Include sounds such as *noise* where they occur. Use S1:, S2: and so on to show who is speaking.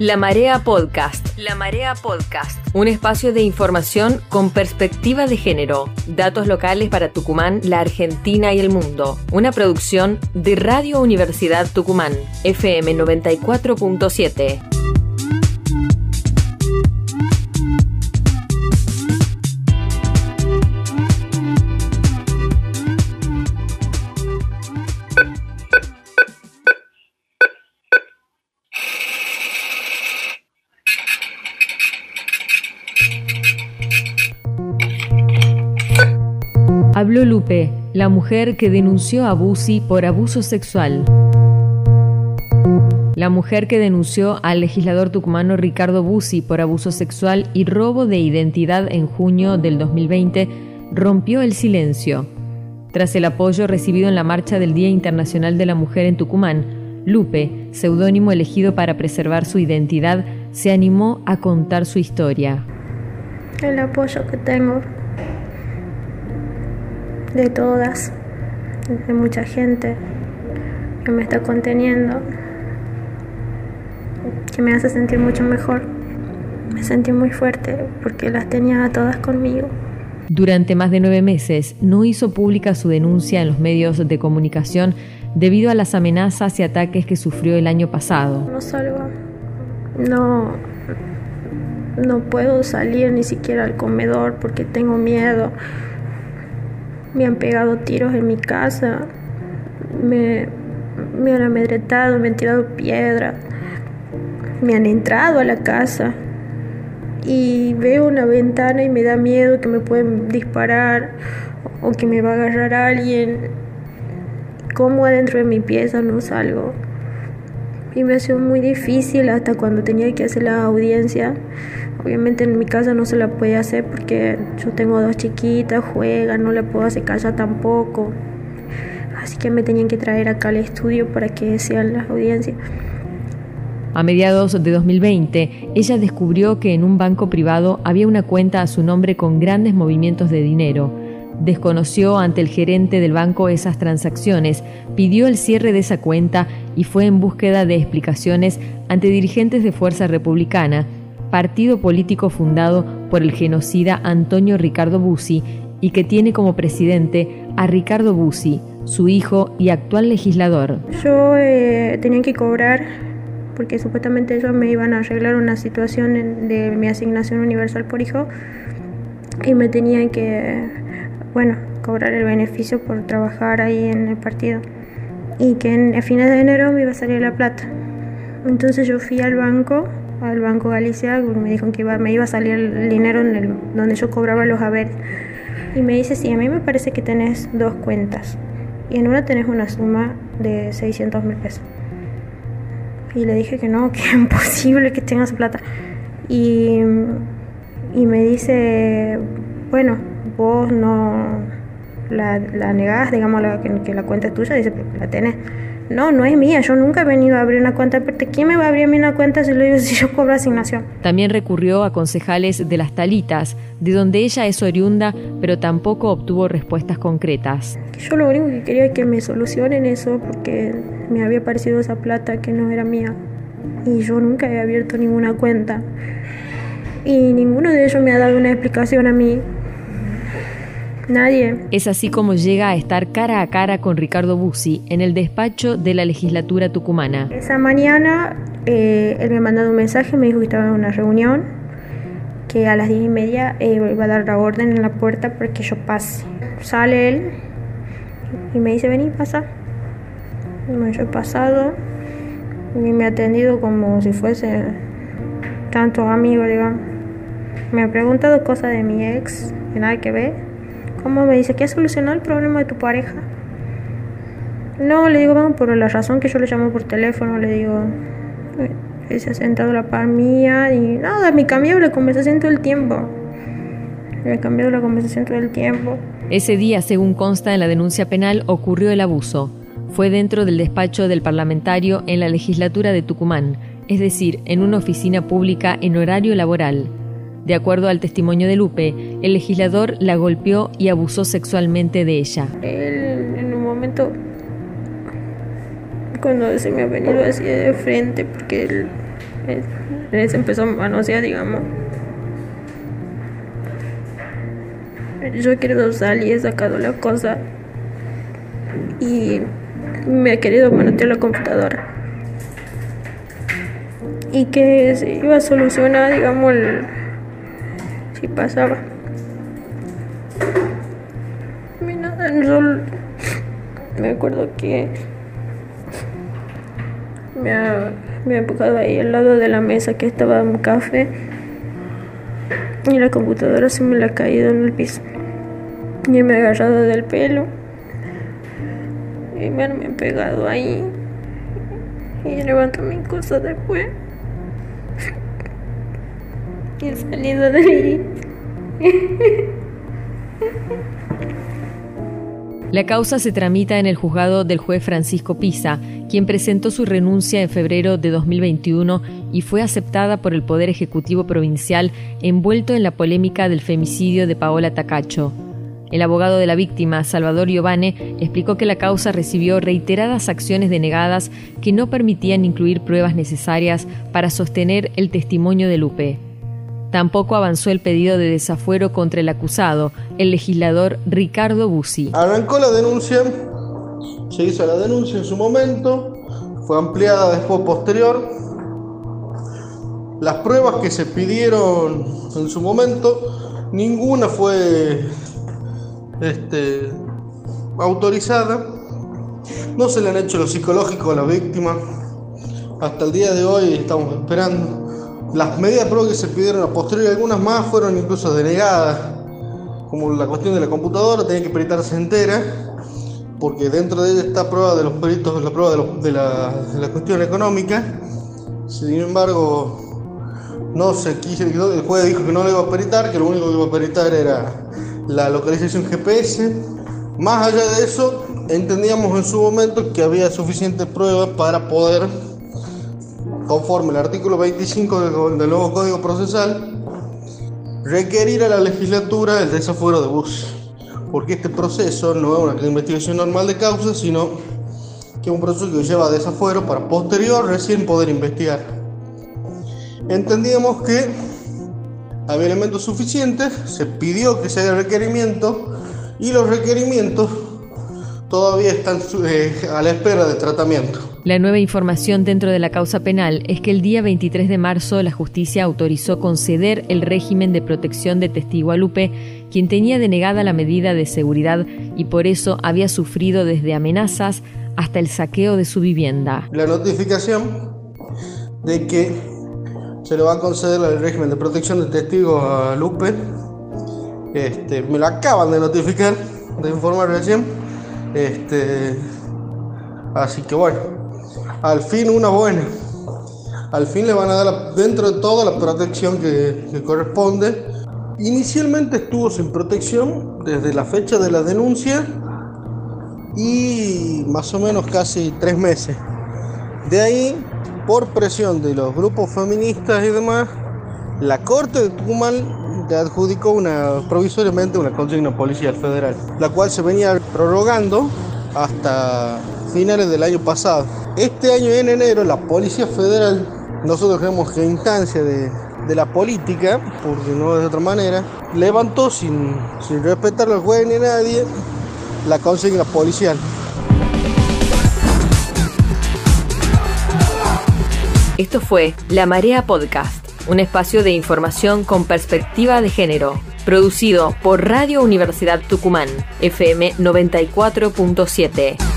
S1: La Marea Podcast. La Marea Podcast. Un espacio de información con perspectiva de género. Datos locales para Tucumán, la Argentina y el mundo. Una producción de Radio Universidad Tucumán. FM 94.7. Habló Lupe, la mujer que denunció a Bussi por abuso sexual. La mujer que denunció al legislador tucumano Ricardo Bussi por abuso sexual y robo de identidad en junio del 2020 rompió el silencio. Tras el apoyo recibido en la marcha del Día Internacional de la Mujer en Tucumán, Lupe, seudónimo elegido para preservar su identidad, se animó a contar su historia.
S2: El apoyo que tengo de todas, de mucha gente que me está conteniendo, que me hace sentir mucho mejor. Me sentí muy fuerte porque las tenía a todas conmigo.
S1: Durante más de nueve meses no hizo pública su denuncia en los medios de comunicación debido a las amenazas y ataques que sufrió el año pasado.
S2: No salgo, no, no puedo salir ni siquiera al comedor porque tengo miedo me han pegado tiros en mi casa, me, me han amedretado, me han tirado piedras, me han entrado a la casa y veo una ventana y me da miedo que me pueden disparar o que me va a agarrar alguien. Como adentro de mi pieza no salgo. Y me ha sido muy difícil hasta cuando tenía que hacer la audiencia Obviamente en mi casa no se la puede hacer porque yo tengo dos chiquitas, juegan, no la puedo hacer casa tampoco. Así que me tenían que traer acá al estudio para que sean las audiencias.
S1: A mediados de 2020, ella descubrió que en un banco privado había una cuenta a su nombre con grandes movimientos de dinero. Desconoció ante el gerente del banco esas transacciones, pidió el cierre de esa cuenta y fue en búsqueda de explicaciones ante dirigentes de Fuerza Republicana partido político fundado por el genocida Antonio Ricardo Bussi y que tiene como presidente a Ricardo Bussi, su hijo y actual legislador.
S2: Yo eh, tenía que cobrar porque supuestamente ellos me iban a arreglar una situación de mi asignación universal por hijo y me tenían que, bueno, cobrar el beneficio por trabajar ahí en el partido y que a fines de enero me iba a salir la plata. Entonces yo fui al banco al Banco Galicia, me dijo que iba, me iba a salir el dinero en el, donde yo cobraba los haberes. Y me dice, sí, a mí me parece que tenés dos cuentas. Y en una tenés una suma de 600 mil pesos. Y le dije que no, *laughs* que es imposible que tengas plata. Y, y me dice, bueno, vos no la, la negás, digamos, que, que, la cuenta es tuya, dice, la tenés. No, no es mía, yo nunca he venido a abrir una cuenta, pero ¿quién me va a abrir a mí una cuenta si, lo digo, *laughs* si yo cobro asignación?
S1: También recurrió a concejales de las Talitas, de donde ella es oriunda, pero tampoco obtuvo respuestas concretas.
S2: Yo lo único que quería es que me solucionen eso, porque me había parecido esa plata que no era mía. Y yo nunca he abierto ninguna cuenta. Y ninguno de ellos me ha dado una explicación a mí Nadie.
S1: Es así como llega a estar cara a cara con Ricardo Bussi en el despacho de la legislatura tucumana.
S2: Esa mañana eh, él me ha mandado un mensaje, me dijo que estaba en una reunión, que a las diez y media eh, iba a dar la orden en la puerta para que yo pase. Sale él y me dice, vení, pasa. Yo he pasado y me ha atendido como si fuese tanto amigo, digamos. Me ha preguntado cosas de mi ex, que nada que ver ¿Cómo me dice? ¿Qué ha solucionado el problema de tu pareja? No, le digo, bueno, por la razón que yo le llamo por teléfono, le digo, se ha sentado la par mía y nada, me cambió la conversación todo el tiempo. Me ha cambiado la conversación todo el tiempo.
S1: Ese día, según consta en la denuncia penal, ocurrió el abuso. Fue dentro del despacho del parlamentario en la legislatura de Tucumán, es decir, en una oficina pública en horario laboral. De acuerdo al testimonio de Lupe, el legislador la golpeó y abusó sexualmente de ella.
S2: Él en un momento, cuando se me ha venido así de frente, porque se empezó a manosear, digamos. Yo he querido salir, y he sacado la cosa y me ha querido manotear la computadora. Y que se iba a solucionar, digamos, si pasaba. me acuerdo que me ha, me ha empujado ahí al lado de la mesa que estaba un café y la computadora se me la ha caído en el piso. Y me ha agarrado del pelo y me han pegado ahí. Y levanto mi cosa después y he salido de ahí
S1: La causa se tramita en el juzgado del juez Francisco Pisa, quien presentó su renuncia en febrero de 2021 y fue aceptada por el Poder Ejecutivo Provincial envuelto en la polémica del femicidio de Paola Tacacho. El abogado de la víctima, Salvador Giovane, explicó que la causa recibió reiteradas acciones denegadas que no permitían incluir pruebas necesarias para sostener el testimonio de Lupe. Tampoco avanzó el pedido de desafuero contra el acusado, el legislador Ricardo Bussi.
S3: Arrancó la denuncia, se hizo la denuncia en su momento, fue ampliada después posterior. Las pruebas que se pidieron en su momento, ninguna fue este, autorizada. No se le han hecho lo psicológico a la víctima. Hasta el día de hoy estamos esperando las medidas de prueba que se pidieron a posteriori, algunas más fueron incluso denegadas, como la cuestión de la computadora, tenía que peritarse entera, porque dentro de ella está prueba de los peritos, la prueba de, la, cuestión económica. Sin embargo, no se quiso, el juez dijo que no lo iba a peritar, que lo único que iba a peritar era la localización GPS. Más allá de eso, entendíamos en su momento que había suficientes pruebas para poder conforme al artículo 25 del, nuevo Código Procesal, requerir a la legislatura el desafuero de bus, porque este proceso no es una investigación normal de causas, sino que es un proceso que lleva a desafuero para posterior recién poder investigar. Entendíamos que había elementos suficientes, se pidió que se haga requerimiento y los requerimientos todavía están eh, a la espera de tratamiento.
S1: La nueva información dentro de la causa penal es que el día 23 de marzo la justicia autorizó conceder el régimen de protección de testigo a Lupe, quien tenía denegada la medida de seguridad y por eso había sufrido desde amenazas hasta el saqueo de su vivienda.
S3: La notificación de que se le va a conceder el régimen de protección de testigo a Lupe, este, me lo acaban de notificar, de informar recién. Este, así que bueno, al fin una buena. Al fin le van a dar dentro de toda la protección que, corresponde. Inicialmente estuvo sin protección desde la fecha de la denuncia y más o menos casi tres meses. De ahí, por presión de los grupos feministas y demás, la Corte de Tucumán le adjudicó una, provisoriamente una consigna policial federal, la cual se venía prorrogando hasta finales del año pasado. Este año en enero la Policía Federal, nosotros creemos que instancia de, la política, porque no de otra manera, levantó sin, sin respetar al juez ni a nadie la consigna policial.
S1: Esto fue La Marea Podcast, un espacio de información con perspectiva de género, producido por Radio Universidad Tucumán, FM 94.7.